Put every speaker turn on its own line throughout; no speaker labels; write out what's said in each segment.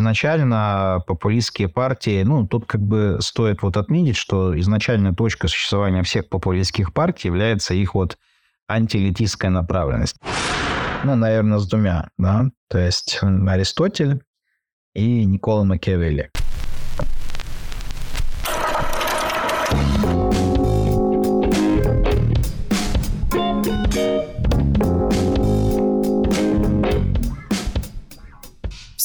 изначально популистские партии, ну, тут как бы стоит вот отметить, что изначальная точка существования всех популистских партий является их вот антиэлитистская направленность. Ну, наверное, с двумя, да. То есть Аристотель и Никола Макиавелли.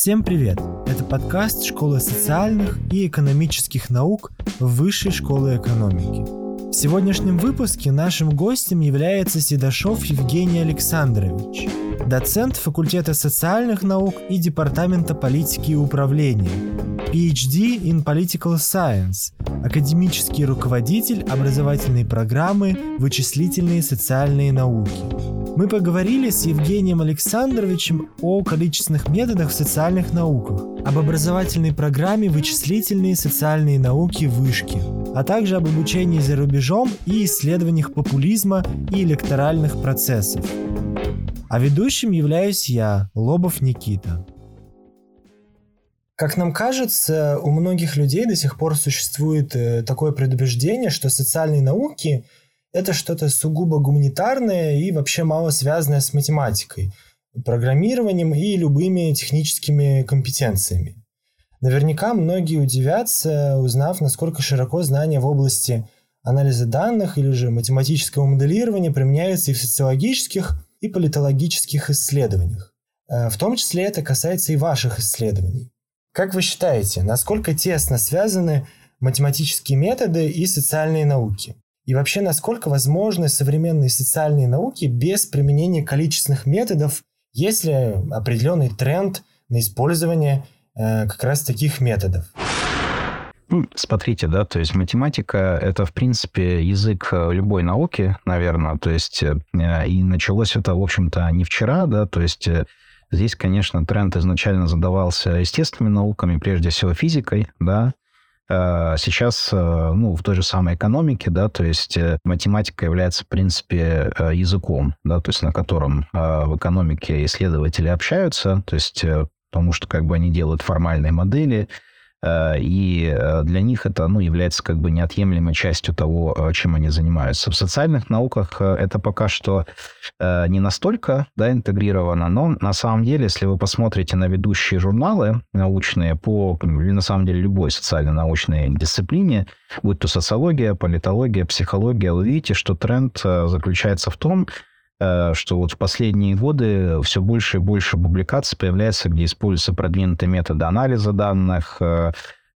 Всем привет! Это подкаст Школы социальных и экономических наук Высшей школы экономики. В сегодняшнем выпуске нашим гостем является Седашов Евгений Александрович, доцент факультета социальных наук и департамента политики и управления, PhD in Political Science, академический руководитель образовательной программы «Вычислительные социальные науки», мы поговорили с Евгением Александровичем о количественных методах в социальных науках, об образовательной программе «Вычислительные социальные науки вышки», а также об обучении за рубежом и исследованиях популизма и электоральных процессов. А ведущим являюсь я, Лобов Никита. Как нам кажется, у многих людей до сих пор существует э, такое предубеждение, что социальные науки это что-то сугубо гуманитарное и вообще мало связанное с математикой, программированием и любыми техническими компетенциями. Наверняка многие удивятся, узнав, насколько широко знания в области анализа данных или же математического моделирования применяются и в социологических, и политологических исследованиях. Э, в том числе это касается и ваших исследований. Как вы считаете, насколько тесно связаны математические методы и социальные науки? И вообще, насколько возможны современные социальные науки без применения количественных методов, есть ли определенный тренд на использование э, как раз таких методов?
Ну, смотрите, да, то есть математика – это, в принципе, язык э, любой науки, наверное, то есть э, и началось это, в общем-то, не вчера, да, то есть э, здесь, конечно, тренд изначально задавался естественными науками, прежде всего физикой, да, Э, сейчас, э, ну, в той же самой экономике, да, то есть э, математика является, в принципе, языком, да, то есть на котором в экономике исследователи общаются, то есть потому что как бы они делают формальные модели, Э, и э, для них это ну, является как бы неотъемлемой частью того, э, чем они занимаются. В социальных науках это пока что не настолько да, интегрировано, но на самом деле, если вы посмотрите на ведущие журналы научные по, или на самом деле любой социально-научной дисциплине, будь то социология, политология, психология, вы видите, что тренд заключается в том, Э, что вот в последние годы все больше и больше публикаций появляется, где используются продвинутые методы анализа данных, э,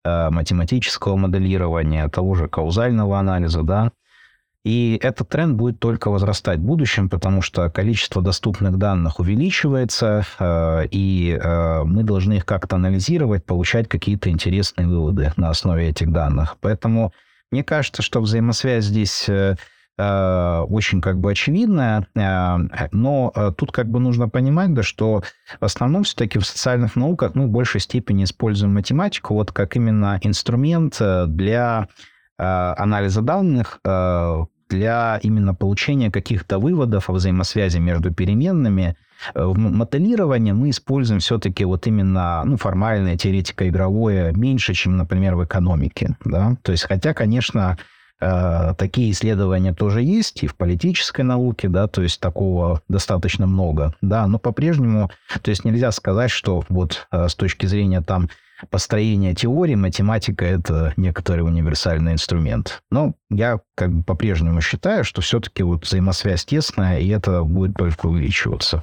э, математического моделирования, того же каузального анализа, да. И этот тренд будет только возрастать в будущем, потому что количество доступных данных увеличивается, и мы должны их как-то анализировать, получать какие-то интересные выводы на основе этих данных. Поэтому мне кажется, что взаимосвязь здесь Э, очень как бы очевидная, э, но э, тут как бы нужно понимать, да, что в основном все-таки в социальных науках мы в большей степени используем математику вот как именно инструмент для анализа данных, для именно получения каких-то выводов о взаимосвязи между переменными. В моделировании мы используем все-таки вот именно ну, формальное теоретико-игровое меньше, чем, например, в экономике. Да? То есть, хотя, конечно, Э, такие исследования тоже есть и в политической науке, да, то есть такого достаточно много, да, но по-прежнему, то есть нельзя сказать, что вот э, с точки зрения там построения теории математика это некоторый универсальный инструмент. Но я как бы по-прежнему считаю, что все-таки вот взаимосвязь тесная, и это будет только увеличиваться.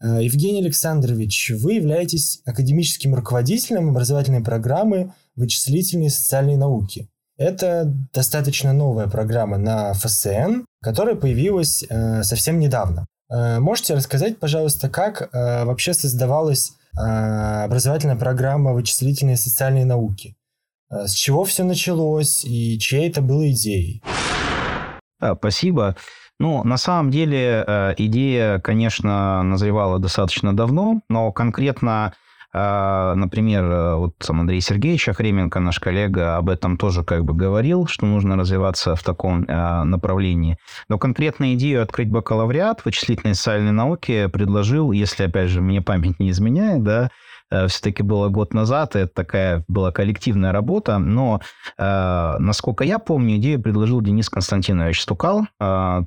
Э, Евгений Александрович, вы являетесь академическим руководителем образовательной программы «Вычислительные и социальные науки». Это достаточно новая программа на ФСН, которая появилась э, совсем недавно. Э, можете рассказать, пожалуйста, как э, вообще создавалась э, образовательная программа вычислительные и социальные науки? Э, с чего все началось и чьей это было идеей?
А, спасибо. Ну, на самом деле, э, идея, конечно, назревала достаточно давно, но конкретно например, э, вот сам Андрей Сергеевич Охременко, наш коллега, об этом тоже как бы говорил, что нужно развиваться в таком а, направлении. Но конкретно идею открыть бакалавриат в вычислительной социальной науке предложил, если, опять же, мне память не изменяет, да, э, все-таки было год назад, это такая была коллективная работа, но, э, насколько я помню, идею предложил Денис Константинович Стукал, э,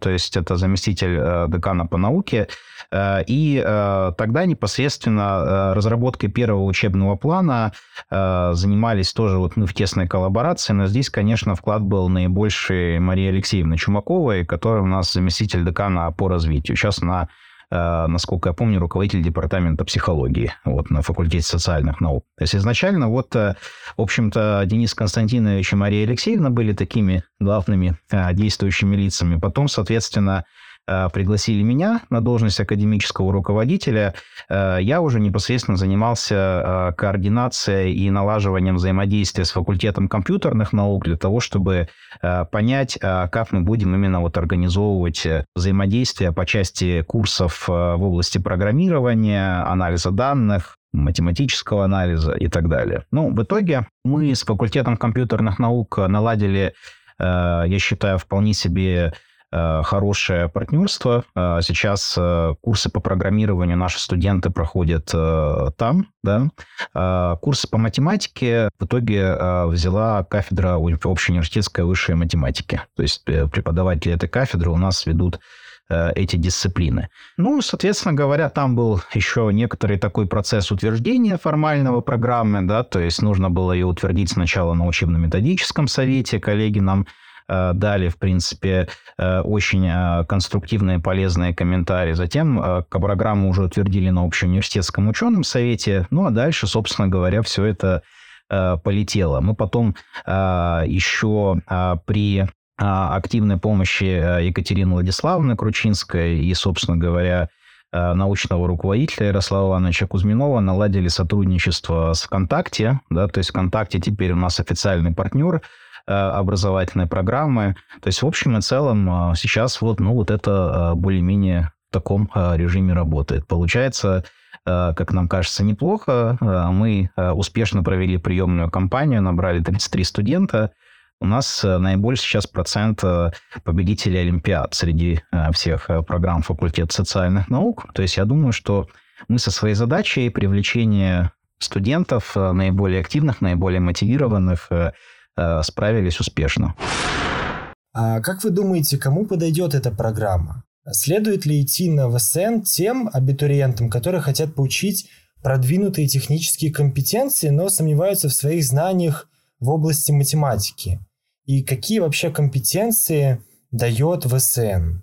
то есть это заместитель э, декана по науке, и э, тогда непосредственно э, разработкой первого учебного плана э, занимались тоже вот мы в тесной коллаборации, но здесь, конечно, вклад был наибольший Марии Алексеевны Чумаковой, которая у нас заместитель декана по развитию. Сейчас она Э, насколько я помню, руководитель департамента психологии вот, на факультете социальных наук. То есть изначально вот, э, в общем-то, Денис Константинович и Мария Алексеевна были такими главными э, действующими лицами. Потом, соответственно, Э, пригласили меня на должность академического руководителя, э, я уже непосредственно занимался э, координацией и налаживанием взаимодействия с факультетом компьютерных наук для того, чтобы понять, как мы будем именно вот организовывать взаимодействие по части курсов в области программирования, анализа данных, математического анализа и так далее. Ну, в итоге мы с факультетом компьютерных наук наладили, я считаю, вполне себе Э, хорошее партнерство. Э, сейчас э, курсы по программированию наши студенты проходят там, да. Курсы по математике в итоге взяла кафедра общеуниверситетской высшей математики. То есть преподаватели этой кафедры у нас ведут эти дисциплины. Ну, соответственно говоря, там был еще некоторый такой процесс утверждения формального программы, да, то есть нужно было ее утвердить сначала на учебно-методическом совете, коллеги нам Э, дали, в принципе, э, очень э, конструктивные, полезные комментарии. Затем программу уже утвердили на общеуниверситетском ученом совете. Ну, а дальше, собственно говоря, все это полетело. Мы потом еще при активной помощи Екатерины Владиславовны Кручинской и, собственно говоря, научного руководителя Ярослава Ивановича Кузьминова наладили сотрудничество с ВКонтакте. Да, то есть ВКонтакте теперь у нас официальный партнер – Э, образовательной программы. То есть, в общем и целом, э, сейчас вот, ну, вот это э, более-менее в таком режиме работает. Получается, как нам кажется, неплохо. Мы успешно провели приемную кампанию, набрали 33 студента. У нас наибольший сейчас процент победителей Олимпиад среди всех программ факультета социальных наук. То есть я думаю, что мы со своей задачей привлечения студентов, наиболее активных, наиболее мотивированных, Э, справились успешно.
А как вы думаете, кому подойдет эта программа? Следует ли идти на ВСН тем абитуриентам, которые хотят получить продвинутые технические компетенции, но сомневаются в своих знаниях в области математики? И какие вообще компетенции дает ВСН?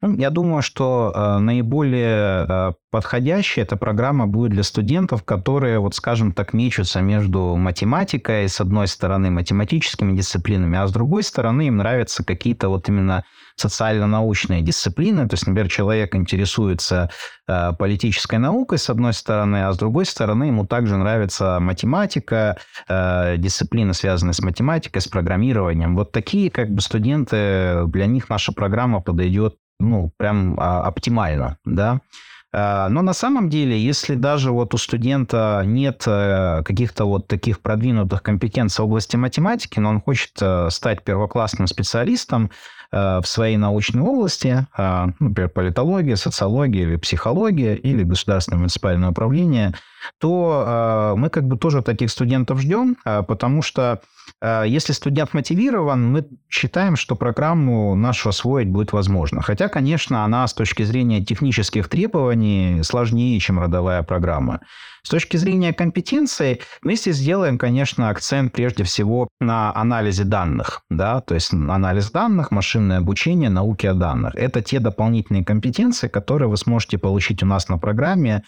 Ну, я думаю, что э, наиболее э, подходящая эта программа будет для студентов, которые, вот скажем так, мечутся между математикой, с одной стороны, математическими дисциплинами, а с другой стороны, им нравятся какие-то вот именно социально-научные дисциплины. То есть, например, человек интересуется э, политической наукой, с одной стороны, а с другой стороны, ему также нравится математика, э, дисциплины, связанные с математикой, с программированием. Вот такие как бы студенты, для них наша программа подойдет ну, прям а, оптимально, да. А, но на самом деле, если даже вот у студента нет э, каких-то вот таких продвинутых компетенций в области математики, но он хочет э, стать первоклассным специалистом в своей научной области, например, политология, социология или психология, или государственное муниципальное управление, то мы как бы тоже таких студентов ждем, потому что Э, если студент мотивирован, мы считаем, что программу нашу освоить будет возможно. Хотя, конечно, она с точки зрения технических требований сложнее, чем родовая программа. С точки зрения компетенции, мы здесь сделаем, конечно, акцент прежде всего на анализе данных. Да? То есть анализ данных, машинное обучение, науки о данных. Это те дополнительные компетенции, которые вы сможете получить у нас на программе,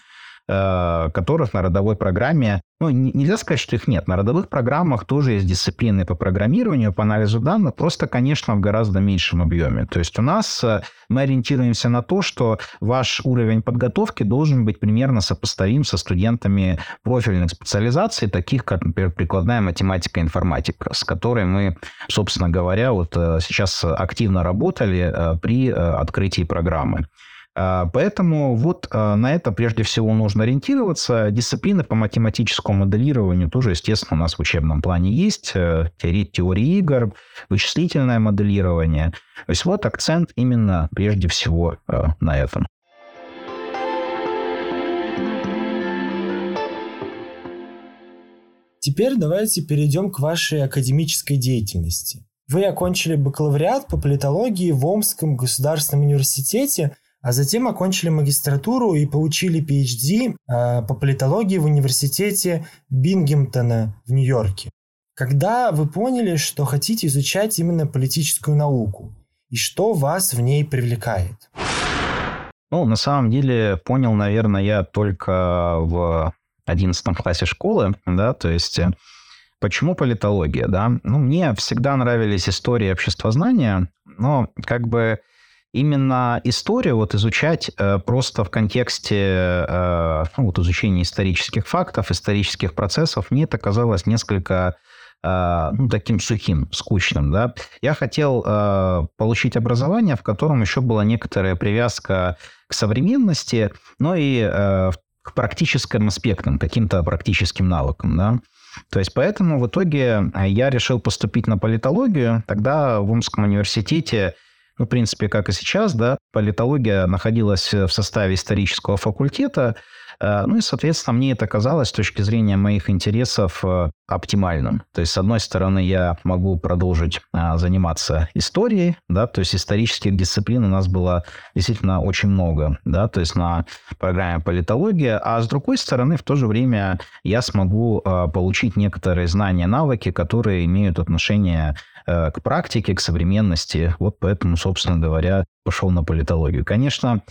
которых на родовой программе, ну, нельзя сказать, что их нет. На родовых программах тоже есть дисциплины по программированию, по анализу данных, просто, конечно, в гораздо меньшем объеме. То есть у нас э, мы ориентируемся на то, что ваш уровень подготовки должен быть примерно сопоставим со студентами профильных специализаций, таких как, например, прикладная математика и информатика, с которой мы, собственно говоря, вот э, сейчас активно работали при открытии программы. А, поэтому вот а, на это прежде всего нужно ориентироваться. Дисциплины по математическому моделированию тоже, естественно, у нас в учебном плане есть. Э, теория игр, вычислительное моделирование. То есть вот акцент именно прежде всего э, на этом.
Теперь давайте перейдем к вашей академической деятельности. Вы окончили бакалавриат по политологии в Омском государственном университете, а затем окончили магистратуру и получили PhD э, по политологии в университете Бингемтона в Нью-Йорке. Когда вы поняли, что хотите изучать именно политическую науку, и что вас в ней привлекает?
Ну, на самом деле, понял, наверное, я только в 11 классе школы, да, то есть э, почему политология, да? Ну, мне всегда нравились истории обществознания, но как бы именно историю вот изучать э, просто в контексте э, ну, вот изучения исторических фактов, исторических процессов, мне это казалось несколько э, ну, таким сухим, скучным. Да? Я хотел э, получить образование, в котором еще была некоторая привязка к современности, но и э, к практическим аспектам, каким-то практическим навыкам. Да? То есть поэтому в итоге э, я решил поступить на политологию. Тогда в Омском университете ну, в принципе, как и сейчас, да, политология находилась в составе исторического факультета, Э, ну и, соответственно, мне это казалось с точки зрения моих интересов э, оптимальным. То есть, с одной стороны, я могу продолжить э, заниматься историей, да, то есть исторических дисциплин у нас было действительно очень много, да, то есть на программе политология, а с другой стороны, в то же время я смогу получить некоторые знания, навыки, которые имеют отношение к практике, к современности. Вот поэтому, собственно говоря, пошел на политологию. Конечно,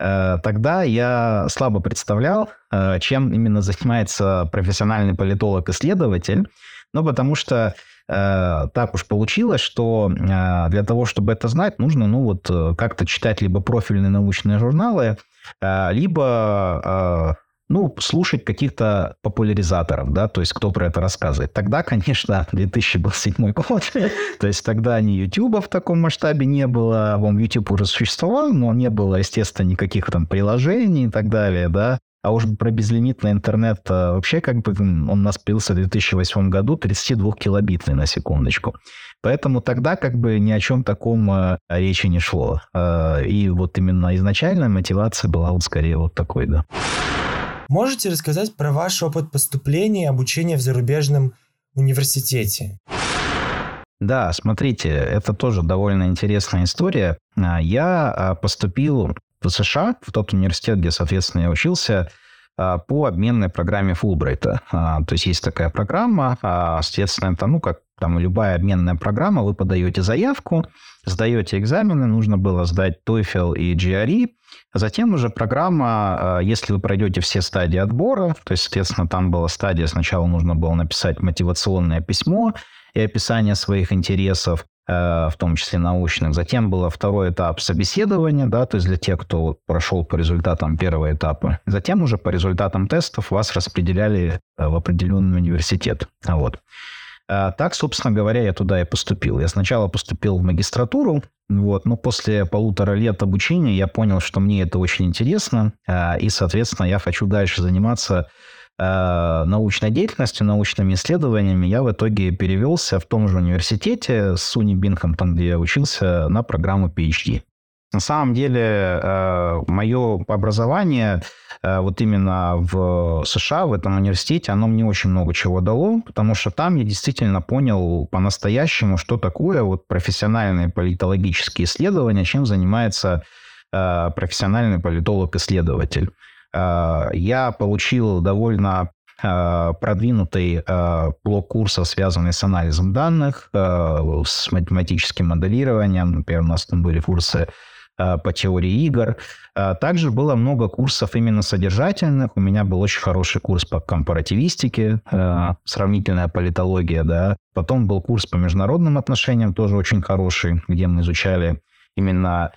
Э, тогда я слабо представлял, э, чем именно занимается профессиональный политолог-исследователь, ну, потому что э, так уж получилось, что для того, чтобы это знать, нужно, ну, вот как-то читать либо профильные научные журналы, либо ну, слушать каких-то популяризаторов, да, то есть кто про это рассказывает. Тогда, конечно, 2007 год, то есть тогда ни YouTube в таком масштабе не было, вам YouTube уже существовал, но не было, естественно, никаких там приложений и так далее, да. А уж про безлимитный интернет а, вообще как бы он нас появился в 2008 году 32 килобитный на секундочку. Поэтому тогда как бы ни о чем таком а, речи не шло. А, и вот именно изначальная мотивация была вот скорее вот такой, да.
Можете рассказать про ваш опыт поступления и обучения в зарубежном университете?
Да, смотрите, это тоже довольно интересная история. А, я а, поступил в США, в тот университет, где, соответственно, я учился, а, по обменной программе Фулбрайта. То есть есть такая программа, соответственно, это, ну, как там любая обменная программа, вы подаете заявку, сдаете экзамены, нужно было сдать TOEFL и GRE, затем уже программа, э, если вы пройдете все стадии отбора, то есть, соответственно, там была стадия, сначала нужно было написать мотивационное письмо и описание своих интересов, э, в том числе научных. Затем был второй этап собеседования, да, то есть для тех, кто прошел по результатам первого этапа. Затем уже по результатам тестов вас распределяли э, в определенный университет. Вот. А так, собственно говоря, я туда и поступил. Я сначала поступил в магистратуру, вот, но после полутора лет обучения я понял, что мне это очень интересно, а, и, соответственно, я хочу дальше заниматься а, научной деятельностью, научными исследованиями. Я в итоге перевелся в том же университете с Суни Бинхамтон, где я учился, на программу PhD. На самом деле, э, мое образование э, вот именно в США, в этом университете, оно мне очень много чего дало, потому что там я действительно понял по-настоящему, что такое вот профессиональные политологические исследования, чем занимается э, профессиональный политолог-исследователь. Я получил довольно продвинутый блок курсов, связанный с анализом данных, с математическим моделированием. Например, у нас там были курсы по теории игр. Э, также было много курсов именно содержательных. У меня был очень хороший курс по компаративистике, э, сравнительная политология, да. Потом был курс по международным отношениям, тоже очень хороший, где мы изучали именно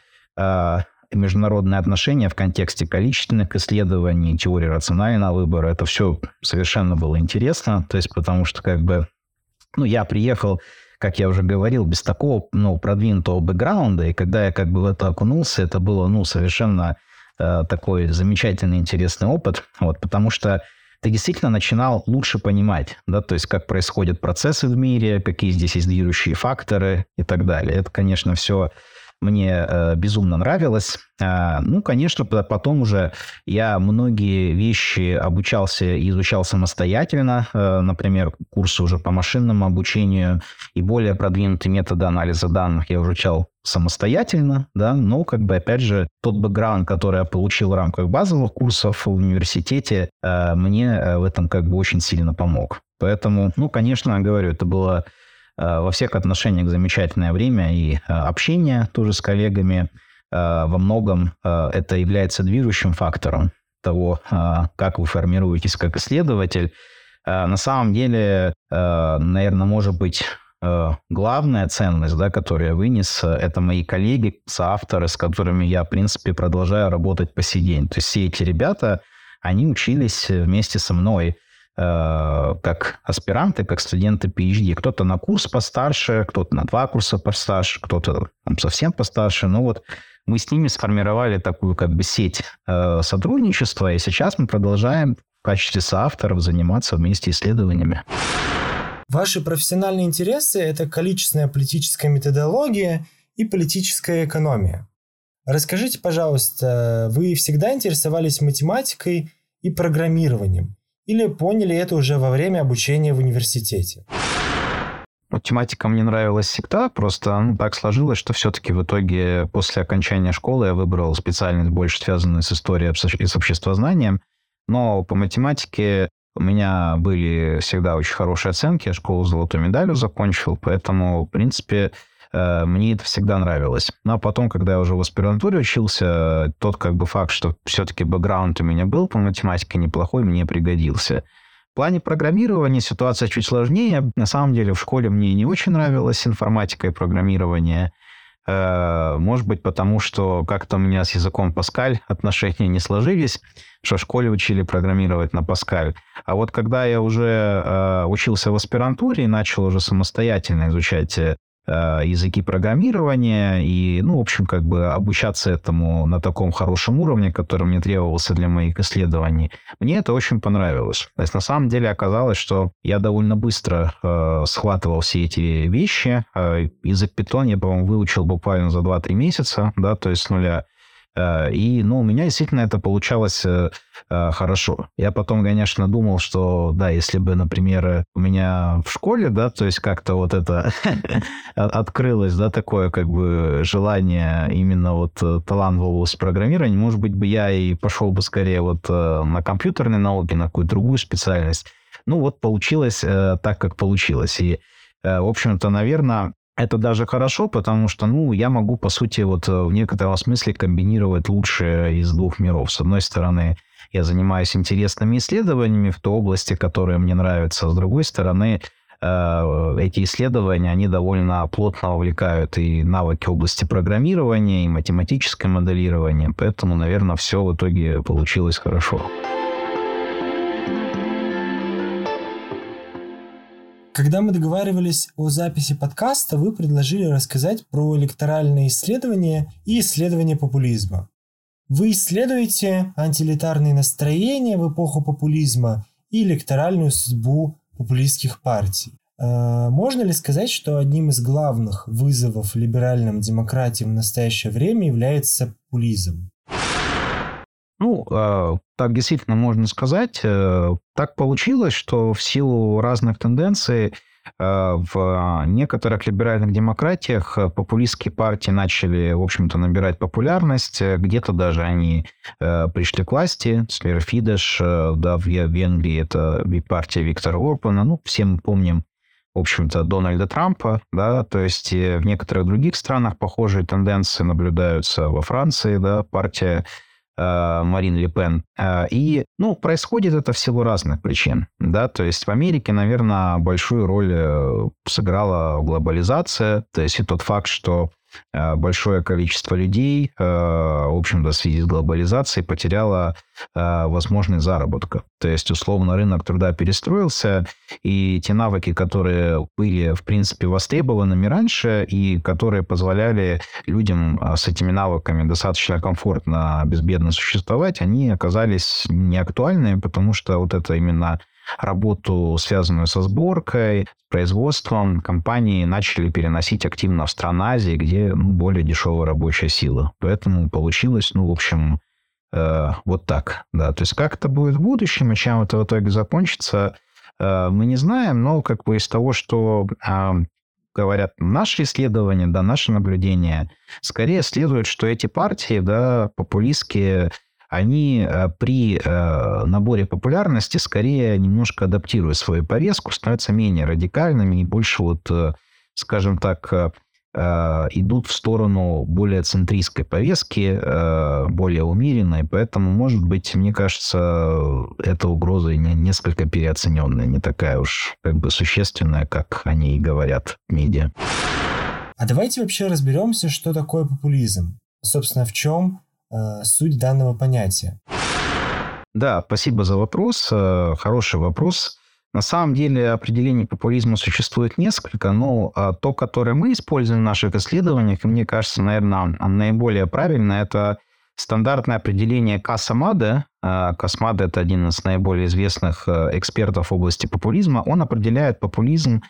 международные отношения в контексте количественных исследований, теории рационального выбора. Это все совершенно было интересно. То есть, потому что как бы ну, я приехал как я уже говорил, без такого ну, продвинутого бэкграунда, и когда я как бы в это окунулся, это было ну, совершенно э, такой замечательный, интересный опыт, вот, потому что ты действительно начинал лучше понимать, да, то есть как происходят процессы в мире, какие здесь есть движущие факторы и так далее. Это, конечно, все мне э, безумно нравилось. А, ну, конечно, потом уже я многие вещи обучался и изучал самостоятельно. Э, например, курсы уже по машинному обучению и более продвинутые методы анализа данных я изучал самостоятельно, да, но как бы опять же тот бэкграунд, который я получил в рамках базовых курсов в университете, э, мне в этом как бы очень сильно помог. Поэтому, ну, конечно, говорю, это было Э, во всех отношениях замечательное время и э, общение тоже с коллегами. Э, во многом это является движущим фактором того, как вы формируетесь как исследователь. На самом деле, наверное, может быть, главная ценность, да, которую я вынес, это мои коллеги, соавторы, с которыми я, в принципе, продолжаю работать по сей день. То есть все эти ребята, они учились вместе со мной Э, как аспиранты, как студенты PhD. Кто-то на курс постарше, кто-то на два курса постарше, кто-то совсем постарше. Ну вот мы с ними сформировали такую как бы сеть э, сотрудничества, и сейчас мы продолжаем в качестве соавторов заниматься вместе исследованиями.
Ваши профессиональные интересы – это количественная политическая методология и политическая экономия. Расскажите, пожалуйста, вы всегда интересовались математикой и программированием? Или поняли это уже во время обучения в университете?
Математика мне нравилась всегда, просто ну, так сложилось, что все-таки в итоге после окончания школы я выбрал специальность, больше связанную с историей и с обществознанием. Но по математике у меня были всегда очень хорошие оценки, я школу с золотой медалью закончил, поэтому, в принципе, мне это всегда нравилось. Ну, а потом, когда я уже в аспирантуре учился, тот как бы факт, что все-таки бэкграунд у меня был по математике неплохой, мне пригодился. В плане программирования ситуация чуть сложнее. На самом деле в школе мне не очень нравилась информатика и программирование. Э, может быть, потому что как-то у меня с языком Паскаль отношения не сложились, что в школе учили программировать на Паскаль. А вот когда я уже э, учился в аспирантуре и начал уже самостоятельно изучать Э, языки программирования и, ну, в общем, как бы обучаться этому на таком хорошем уровне, который мне требовался для моих исследований. Мне это очень понравилось. То есть, на самом деле, оказалось, что я довольно быстро э, схватывал все эти вещи. Э, язык Python я, по-моему, выучил буквально за 2-3 месяца, да, то есть с нуля. Э, и, ну, у меня действительно это получалось э, э, хорошо. Я потом, конечно, думал, что, да, если бы, например, у меня в школе, да, то есть как-то вот это открылось, да, такое как бы желание именно вот талант в области программирования, может быть, бы я и пошел бы скорее вот на компьютерные науки, на какую-то другую специальность. Ну, вот получилось так, как получилось. И, в общем-то, наверное, это даже хорошо, потому что, ну, я могу, по сути, вот э, в некотором смысле комбинировать лучшее из двух миров. С одной стороны, я занимаюсь интересными исследованиями в той области, которая мне нравится. С другой стороны, э, эти исследования, они довольно плотно вовлекают и навыки области программирования, и математическое моделирование. Поэтому, наверное, все в итоге получилось хорошо.
Когда мы договаривались о записи подкаста, вы предложили рассказать про электоральные исследования и исследования популизма. Вы исследуете антилитарные настроения в эпоху популизма и электоральную судьбу популистских партий. Э, можно ли сказать, что одним из главных вызовов либеральным демократиям в настоящее время является популизм?
Ну, а, так действительно можно сказать. Э, так получилось, что в силу разных тенденций э, в некоторых либеральных демократиях популистские партии начали, в общем-то, набирать популярность. Где-то даже они э, пришли к власти. Например, Фидеш, да, в Венгрии это партия Виктора Орбана. Ну, все мы помним в общем-то, Дональда Трампа, да, то есть в некоторых других странах похожие тенденции наблюдаются во Франции, да, партия Э, Марин Ле. Э, и, ну, происходит это в силу разных причин, да, то есть в Америке, наверное, большую роль э, сыграла глобализация, то есть и тот факт, что Э, большое количество людей, э, в общем-то, в связи с глобализацией потеряло э, возможность заработка. То есть, условно, рынок труда перестроился, и те навыки, которые были, в принципе, востребованными раньше, и которые позволяли людям с этими навыками достаточно комфортно, безбедно существовать, они оказались неактуальными, потому что вот это именно работу, связанную со сборкой, производством, компании начали переносить активно в страны Азии, где ну, более дешевая рабочая сила. Поэтому получилось, ну, в общем, э, вот так. Да. То есть как это будет в будущем и чем это в итоге закончится, э, мы не знаем, но как бы из того, что э, говорят наши исследования, да, наши наблюдения, скорее следует, что эти партии, да, популистские, они э, при э, наборе популярности скорее немножко адаптируют свою повестку, становятся менее радикальными и больше вот, э, скажем так, идут в сторону более центристской повестки, более умеренной, поэтому, может быть, мне кажется, эта угроза несколько переоцененная, не такая уж как бы существенная, как они и говорят в медиа.
А давайте вообще разберемся, что такое популизм. Собственно, в чем Э, суть данного понятия?
Да, спасибо за вопрос. Э, хороший вопрос. На самом деле определений популизма существует несколько, но а, то, которое мы используем в наших исследованиях, мне кажется, наверное, наиболее правильно, это стандартное определение Касамада. Э, Касмада – это один из наиболее известных экспертов в области популизма. Он определяет популизм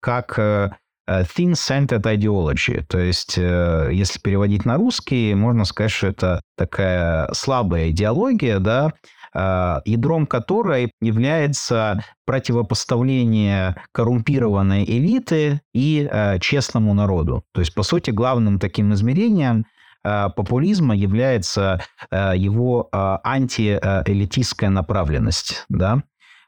как Э, thin-centered ideology. То есть, э, если переводить на русский, можно сказать, что это такая слабая идеология, да, э, ядром которой является противопоставление коррумпированной элиты и честному народу. То есть, по сути, главным таким измерением популизма является его антиэлитистская направленность. Да?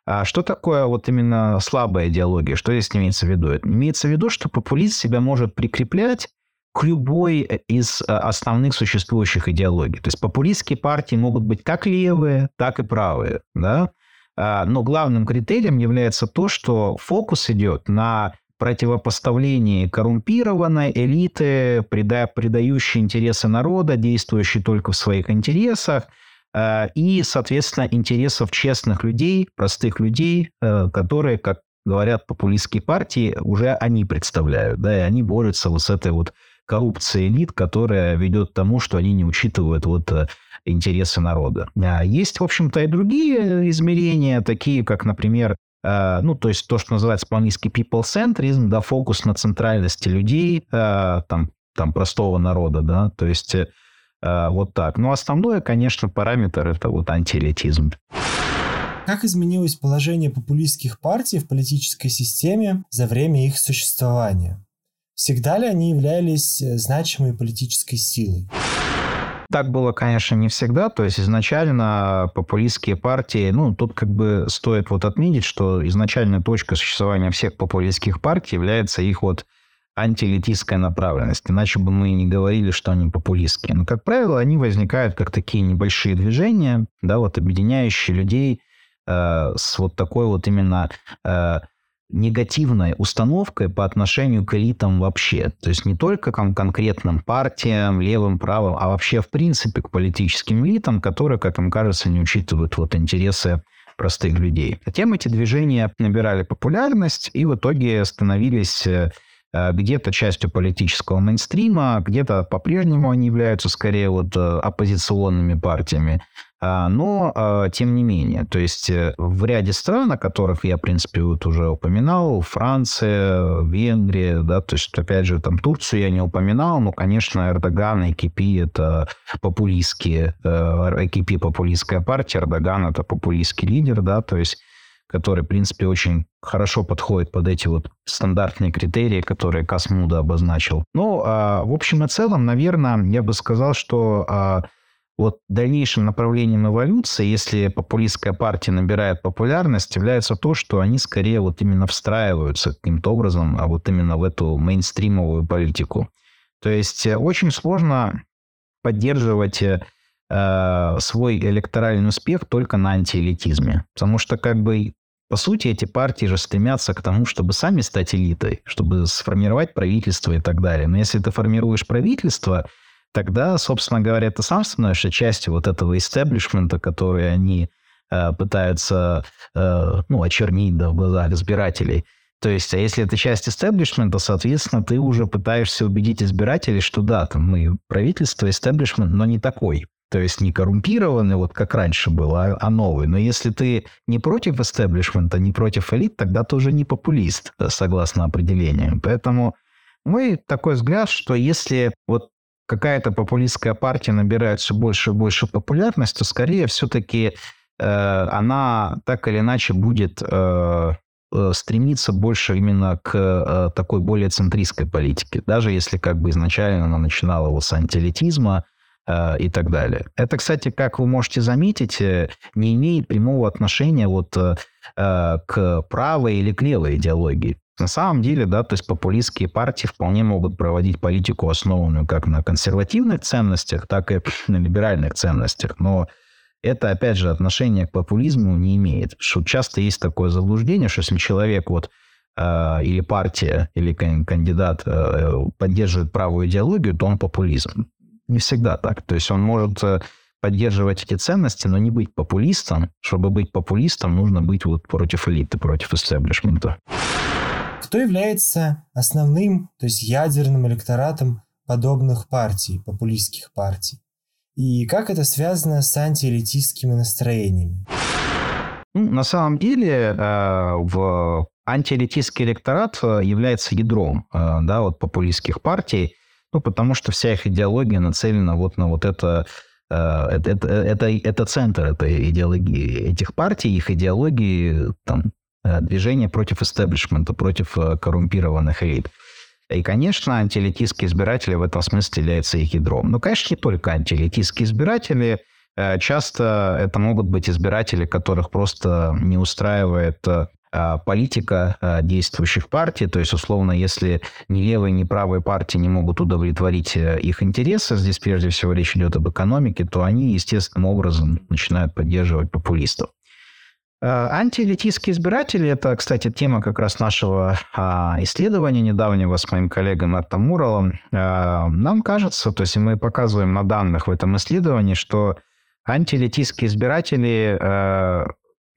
А что такое вот именно слабая идеология? Что здесь имеется в виду? Имеется в виду, что популист себя может прикреплять к любой из э, основных существующих идеологий. То есть популистские партии могут быть как левые, так и правые. Да? А, но главным критерием является то, что фокус идет на противопоставлении коррумпированной элиты, предающей интересы народа, действующей только в своих интересах – Э, и, соответственно, интересов честных людей, простых людей, э, которые, как говорят популистские партии, уже они представляют, да, и они борются вот с этой вот коррупцией элит, которая ведет к тому, что они не учитывают вот э, интересы народа. А есть, в общем-то, и другие измерения, такие как, например, ну, то есть то, что называется по-английски people-centrism, да, фокус на центральности людей, там, там простого народа, да, то есть Э, вот так. Но основное, конечно, параметр – это вот антиэлитизм.
Как изменилось положение популистских партий в политической системе за время их существования? Всегда ли они являлись э, значимой политической силой?
Так было, конечно, не всегда. То есть изначально популистские партии, ну, тут как бы стоит вот отметить, что изначальная точка существования всех популистских партий является их вот антиэлитистская направленность. Иначе бы мы не говорили, что они популистские. Но, как правило, они возникают как такие небольшие движения, да, вот объединяющие людей э, с вот такой вот именно э, негативной установкой по отношению к элитам вообще. То есть не только к конкретным партиям, левым, правым, а вообще в принципе к политическим элитам, которые, как им кажется, не учитывают вот интересы простых людей. Затем эти движения набирали популярность и в итоге становились э, где-то частью политического мейнстрима, где-то по-прежнему они являются скорее вот э, оппозиционными партиями. А, но, э, тем не менее, то есть в ряде стран, о которых я, в принципе, вот уже упоминал, Франция, Венгрия, да, то есть, опять же, там Турцию я не упоминал, но, конечно, Эрдоган и КП – это популистские, КП – популистская партия, Эрдоган – это популистский лидер, да, то есть который, в принципе, очень хорошо подходит под эти вот стандартные критерии, которые Касмуда обозначил. Ну, а, в общем и целом, наверное, я бы сказал, что а, вот дальнейшим направлением эволюции, если популистская партия набирает популярность, является то, что они скорее вот именно встраиваются каким-то образом, а вот именно в эту мейнстримовую политику. То есть э, очень сложно поддерживать э, свой электоральный успех только на антиэлитизме. Потому что как бы по сути, эти партии же стремятся к тому, чтобы сами стать элитой, чтобы сформировать правительство и так далее. Но если ты формируешь правительство, тогда, собственно говоря, ты сам становишься частью вот этого истеблишмента, который они э, пытаются э, ну, очернить да, в глазах избирателей. То есть, а если это часть истеблишмента, соответственно, ты уже пытаешься убедить избирателей, что да, там мы правительство, истеблишмент, но не такой. То есть не коррумпированный, вот как раньше было, а, а новый. Но если ты не против истеблишмента, не против элит, тогда ты уже не популист, согласно определению. Поэтому мой такой взгляд, что если вот какая-то популистская партия набирает все больше и больше популярность, то скорее все-таки э, она так или иначе будет э, э, стремиться больше именно к э, такой более центристской политике, даже если как бы изначально она начинала вот с антиэлитизма э, и так далее. Это, кстати, как вы можете заметить, э, не имеет прямого отношения вот э, э к правой или к левой идеологии. На самом деле, да, то есть популистские партии вполне могут проводить политику, основанную как на консервативных ценностях, так и на либеральных ценностях. Но это, опять же, отношение к популизму не имеет. Что часто есть такое заблуждение, что если человек вот э, или партия, или кандидат э, поддерживает правую идеологию, то он популизм. Не всегда так. То есть он может э, поддерживать эти ценности, но не быть популистом. Чтобы быть популистом, нужно быть вот против элиты, против истеблишмента.
Кто является основным, то есть ядерным электоратом подобных партий, популистских партий? И как это связано с антиэлитистскими настроениями?
Ну, на самом деле, э, в антиэлитистский электорат э, является ядром э, да, вот популистских партий, ну, потому что вся их идеология нацелена вот на вот это это, это, это, это центр этой идеологии, этих партий, их идеологии, там, движение против истеблишмента, против коррумпированных элит. И, конечно, антиэлитистские избиратели в этом смысле являются их ядром. Но, конечно, не только антиэлитистские избиратели. Э, часто это могут быть избиратели, которых просто не устраивает э, политика э, действующих партий. То есть, условно, если ни левые, ни правые партии не могут удовлетворить их интересы, здесь прежде всего речь идет об экономике, то они естественным образом начинают поддерживать популистов. Э, антиэлитистские избиратели – это, кстати, тема как раз нашего а, исследования недавнего с моим коллегой Мэттом Муралом. Нам кажется, то есть мы показываем на данных в этом исследовании, что антиэлитистские избиратели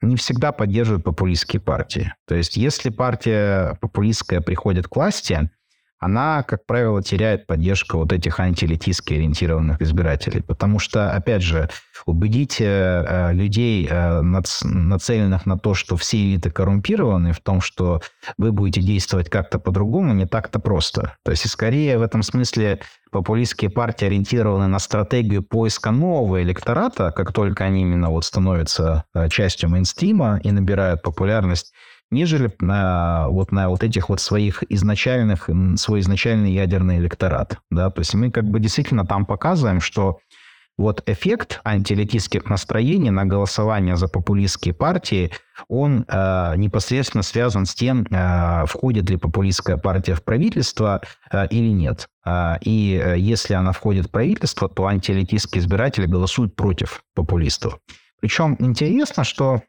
не всегда поддерживают популистские партии. То есть если партия популистская приходит к власти, она, как правило, теряет поддержку вот этих антиэлитистски ориентированных избирателей. Потому что, опять же, убедить э, людей, э, нацеленных на то, что все элиты коррумпированы, в том, что вы будете действовать как-то по-другому, не так-то просто. То есть, скорее, в этом смысле популистские партии ориентированы на стратегию поиска нового электората, как только они именно вот становятся э, частью мейнстрима и набирают популярность, нежели на вот на вот этих вот своих изначальных, свой изначальный ядерный электорат. Да? То есть мы как бы действительно там показываем, что вот эффект антиэлитистских настроений на голосование за популистские партии, он э, непосредственно связан с тем, э, входит ли популистская партия в правительство э, или нет. Э, и э, если она входит в правительство, то антиэлитистские избиратели голосуют против популистов. Причем интересно, что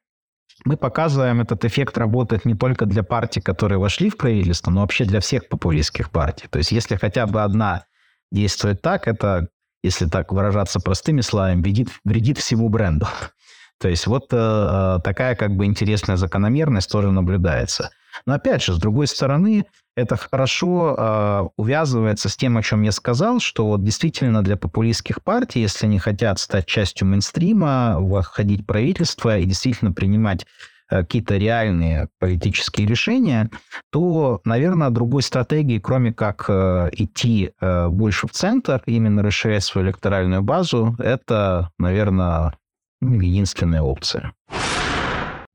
мы показываем, этот эффект работает не только для партий, которые вошли в правительство, но вообще для всех популистских партий. То есть если хотя бы одна действует так, это, если так выражаться простыми словами, вредит, вредит всему бренду. То есть вот э, э, такая как бы интересная закономерность тоже наблюдается. Но опять же, с другой стороны, это хорошо э, увязывается с тем, о чем я сказал, что вот действительно для популистских партий, если они хотят стать частью мейнстрима, входить в правительство и действительно принимать э, какие-то реальные политические решения, то, наверное, другой стратегии, кроме как э, идти э, больше в центр, именно расширять свою электоральную базу, это, наверное, единственная опция.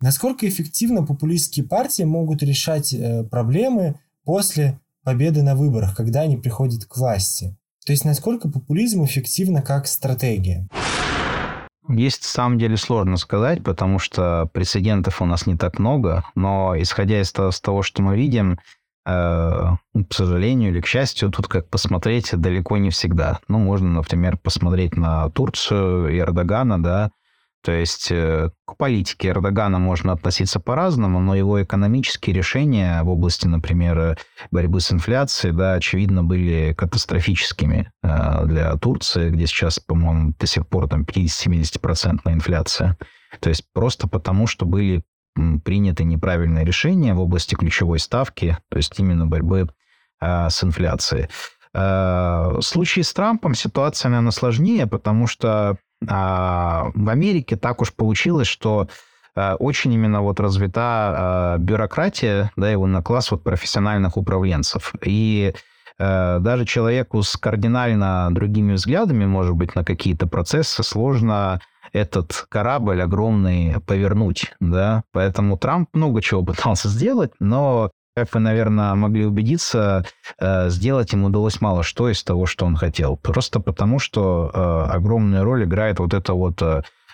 Насколько эффективно популистские партии могут решать э, проблемы после победы на выборах, когда они приходят к власти? То есть насколько популизм эффективно как стратегия?
Есть, на самом деле, сложно сказать, потому что прецедентов у нас не так много, но исходя из того, что мы видим, э, к сожалению или к счастью, тут как посмотреть далеко не всегда. Ну, можно, например, посмотреть на Турцию и Эрдогана, да, то есть э, к политике Эрдогана можно относиться по-разному, но его экономические решения в области, например, борьбы с инфляцией, да, очевидно, были катастрофическими э, для Турции, где сейчас, по-моему, до сих пор там 50-70% инфляция. То есть просто потому, что были приняты неправильные решения в области ключевой ставки, то есть именно борьбы э, с инфляцией. В случае с Трампом ситуация, наверное, сложнее, потому что А в Америке так уж получилось, что Э, очень именно вот развита э, бюрократия, да, его на класс вот профессиональных управленцев. И даже человеку с кардинально другими взглядами, может быть, на какие-то процессы сложно этот корабль огромный повернуть, да, поэтому Трамп много чего пытался сделать, но как вы, наверное, могли убедиться, сделать ему удалось мало что из того, что он хотел. Просто потому, что огромную роль играет вот эта вот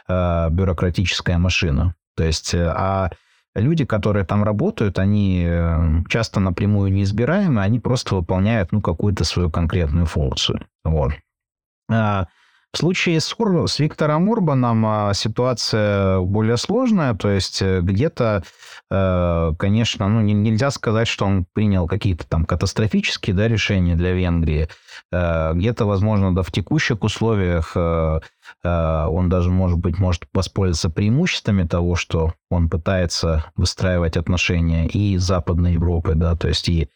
бюрократическая машина. То есть, э, а люди, которые там работают, они э, часто напрямую неизбираемы, они просто выполняют, ну, какую-то свою конкретную функцию. Вот. В случае с, с Виктором Орбаном а, ситуация более сложная, то есть э, где-то, э, конечно, ну, нельзя сказать, что он принял какие-то там катастрофические да, решения для Венгрии. Э, где-то, возможно, да, в текущих условиях он даже, может быть, может воспользоваться преимуществами того, что он пытается выстраивать отношения и с Западной Европой, да, то есть и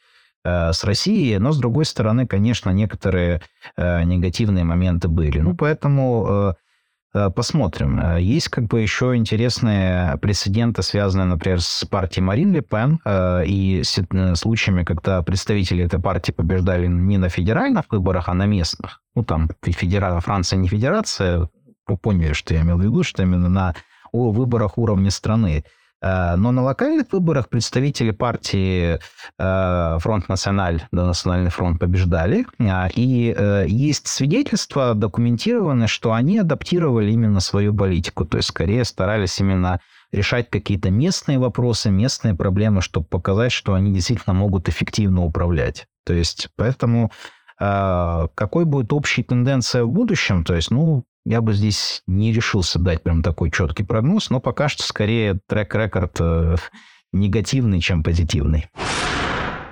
с Россией, но, с другой стороны, конечно, некоторые э, негативные моменты были. Ну, поэтому э, посмотрим. Есть как бы еще интересные прецеденты, связанные, например, с партией Марин Ле Пен и с случаями, когда представители этой партии побеждали не на федеральных выборах, а на местных. Ну, там федера... Франция не федерация, вы поняли, что я имел в виду, что именно на выборах уровня страны. Э, но на локальных выборах представители партии э, Фронт Националь, да, Национальный фронт побеждали. А, и э, есть свидетельства документированные, что они адаптировали именно свою политику. То есть, скорее старались именно решать какие-то местные вопросы, местные проблемы, чтобы показать, что они действительно могут эффективно управлять. То есть, поэтому какой будет общая тенденция в будущем? То есть, ну, я бы здесь не решился дать прям такой четкий прогноз, но пока что скорее трек-рекорд э, негативный, чем позитивный.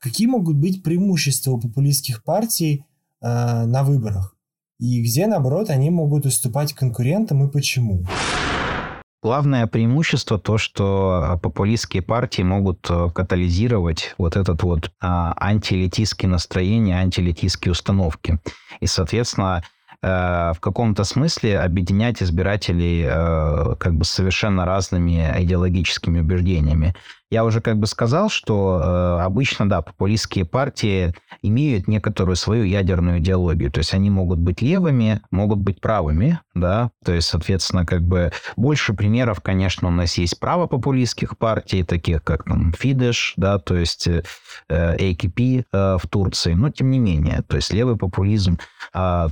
Какие могут быть преимущества у популистских партий э, на выборах? И где, наоборот, они могут уступать конкурентам и почему?
Главное преимущество то, что популистские партии могут э, катализировать вот этот вот а, антиэлитистские настроения, антиэлитистские установки. И, соответственно, в каком-то смысле объединять избирателей э, как бы совершенно разными идеологическими убеждениями. Я уже как бы сказал, что э, обычно, да, популистские партии имеют некоторую свою ядерную идеологию. То есть они могут быть левыми, могут быть правыми, да. То есть, соответственно, как бы больше примеров, конечно, у нас есть правопопулистских партий, таких как там Фидеш, да, то есть э, AKP э, в Турции. Но тем не менее, то есть левый популизм э,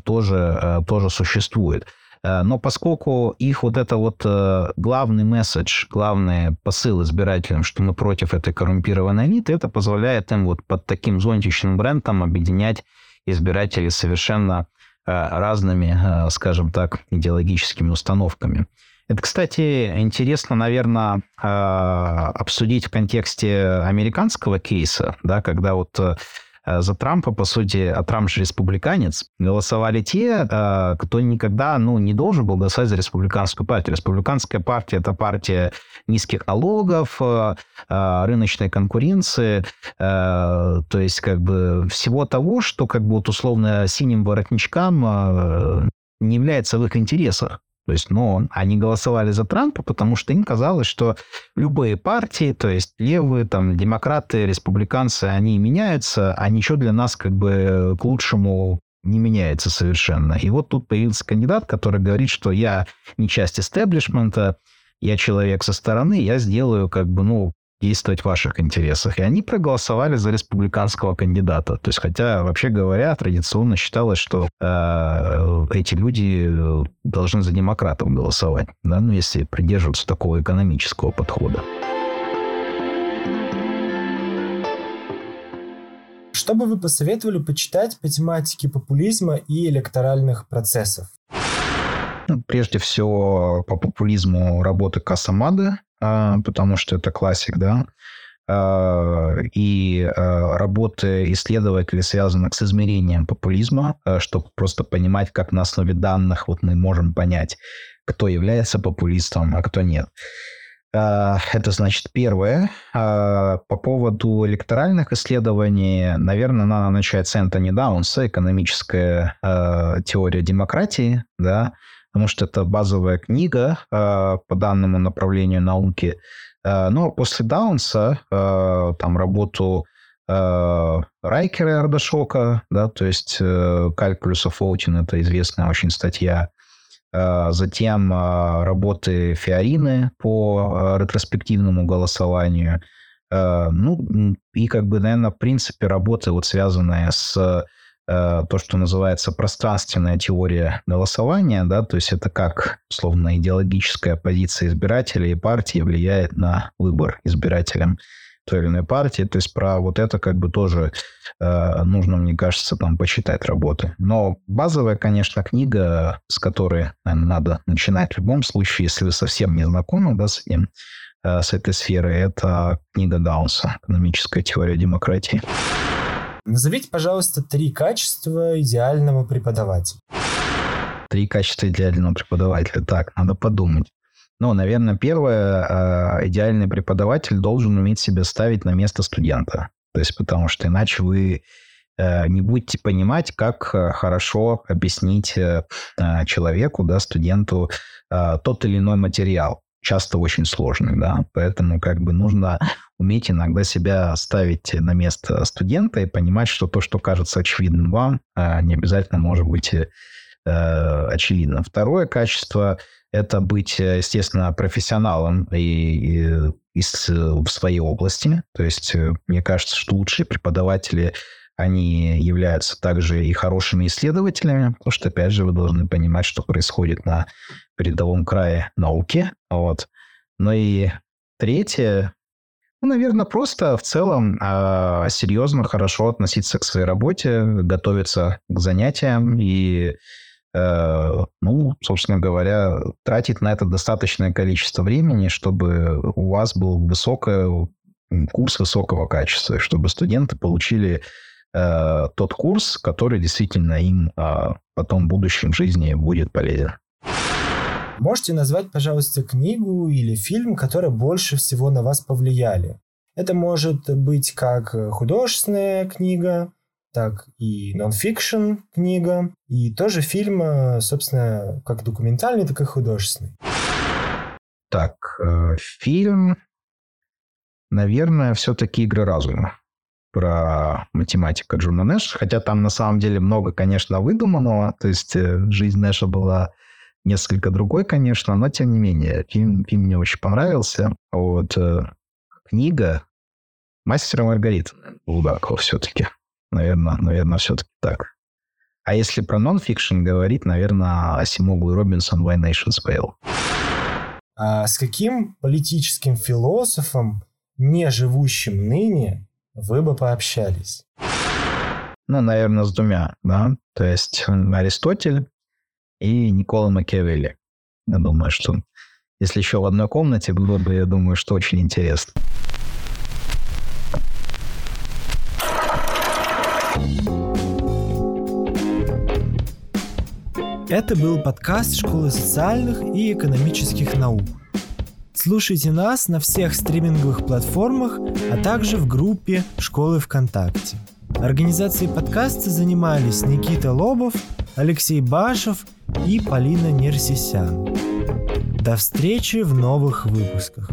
тоже, э, тоже существует. Э, но поскольку их вот это вот э, главный месседж, главный посыл избирателям, что мы против этой коррумпированной элиты, это позволяет им вот под таким зонтичным брендом объединять избирателей совершенно э, разными, скажем так, идеологическими установками. Это, кстати, интересно, наверное, обсудить в контексте американского кейса, да, когда вот за Трампа, по сути, а Трамп же республиканец, голосовали те, э, кто никогда ну, не должен был голосовать за республиканскую партию. Республиканская партия – это партия низких налогов, э, рыночной конкуренции, то есть как бы всего того, что как бы вот условно синим воротничкам не является в их интересах. То есть, но они голосовали за Трампа, потому что им казалось, что любые партии, то есть левые, там, демократы, республиканцы, они меняются, а ничего для нас как бы к лучшему не меняется совершенно. И вот тут появился кандидат, который говорит, что я не часть истеблишмента, я человек со стороны, я сделаю как бы, ну, действовать в ваших интересах. И они проголосовали за республиканского кандидата. То есть, хотя, вообще говоря, традиционно считалось, что э, эти люди э, должны за демократов голосовать, да, ну, если придерживаться такого экономического подхода.
Что бы вы посоветовали почитать по тематике популизма и электоральных процессов?
Ну, прежде всего, по популизму работы Касамады, потому что это классик, да, а, и а, работы исследователей связаны с измерением популизма, чтобы просто понимать, как на основе данных вот мы можем понять, кто является популистом, а кто нет. Это значит первое. По поводу электоральных исследований, наверное, надо начать с Энтони Даунса, экономическая теория демократии, да, потому что это базовая книга э, по данному направлению науки. Э, но после Даунса, э, там работу Райкера и Ардашока, да, то есть э, of Voting, это известная очень статья, затем работы Фиорины по ретроспективному голосованию, ну, и как бы, наверное, в принципе, работы, вот связанные с то, что называется пространственная теория голосования, да, то есть это как, условно, идеологическая позиция избирателя и партии влияет на выбор избирателям той или иной партии. То есть про вот это как бы тоже э, нужно, мне кажется, там почитать работы. Но базовая, конечно, книга, с которой наверное, надо начинать в любом случае, если вы совсем не знакомы да, с этим, э, с этой сферой, это книга Даунса «Экономическая теория демократии».
Назовите, пожалуйста, три качества идеального преподавателя.
Три качества идеального преподавателя. Так, надо подумать. Ну, наверное, первое, а, идеальный преподаватель должен уметь себя ставить на место студента. То есть, потому что иначе вы э, не будете понимать, как э, хорошо объяснить э, человеку, да, студенту тот или иной материал часто очень сложный, да, поэтому как бы нужно уметь иногда себя ставить на место студента и понимать, что то, что кажется очевидным вам, а, не обязательно может быть э, очевидным. Второе качество – это быть, естественно, профессионалом и, и, и с, в своей области. То есть э, мне кажется, что лучшие преподаватели они являются также и хорошими исследователями, потому что, опять же, вы должны понимать, что происходит на передовом крае науки. Вот. Ну и третье, наверное, просто в целом э, серьезно, хорошо относиться к своей работе, готовиться к занятиям и, э, ну, собственно говоря, тратить на это достаточное количество времени, чтобы у вас был высокий курс высокого качества, чтобы студенты получили э, тот курс, который действительно им э, потом в будущем жизни будет полезен.
Можете назвать, пожалуйста, книгу или фильм, которые больше всего на вас повлияли? Это может быть как художественная книга, так и нон-фикшн книга, и тоже фильм, э, собственно, как документальный, так и художественный.
Так, э, фильм, наверное, все-таки «Игры разума» про математика Джона Нэша, хотя там на самом деле много, конечно, выдуманного, то есть э, жизнь Нэша была несколько другой, конечно, но тем не менее, фильм, фильм мне очень понравился. Вот э, книга «Мастер и Маргарита» Булгакова все-таки. Наверное, наверное, все-таки так. А если про нон-фикшн говорить, наверное, Асимогу и Робинсон «Why Nations Fail».
А с каким политическим философом, не живущим ныне, вы бы пообщались?
Ну, наверное, с двумя, да. То есть Аристотель и Никола Макиавелли. Я думаю, что если еще в одной комнате было бы, я думаю, что очень интересно.
Это был подкаст Школы социальных и экономических наук. Слушайте нас на всех стриминговых платформах, а также в группе Школы ВКонтакте. Организацией подкаста занимались Никита Лобов, Алексей Башев и Полина Нерсисян. До встречи в новых выпусках.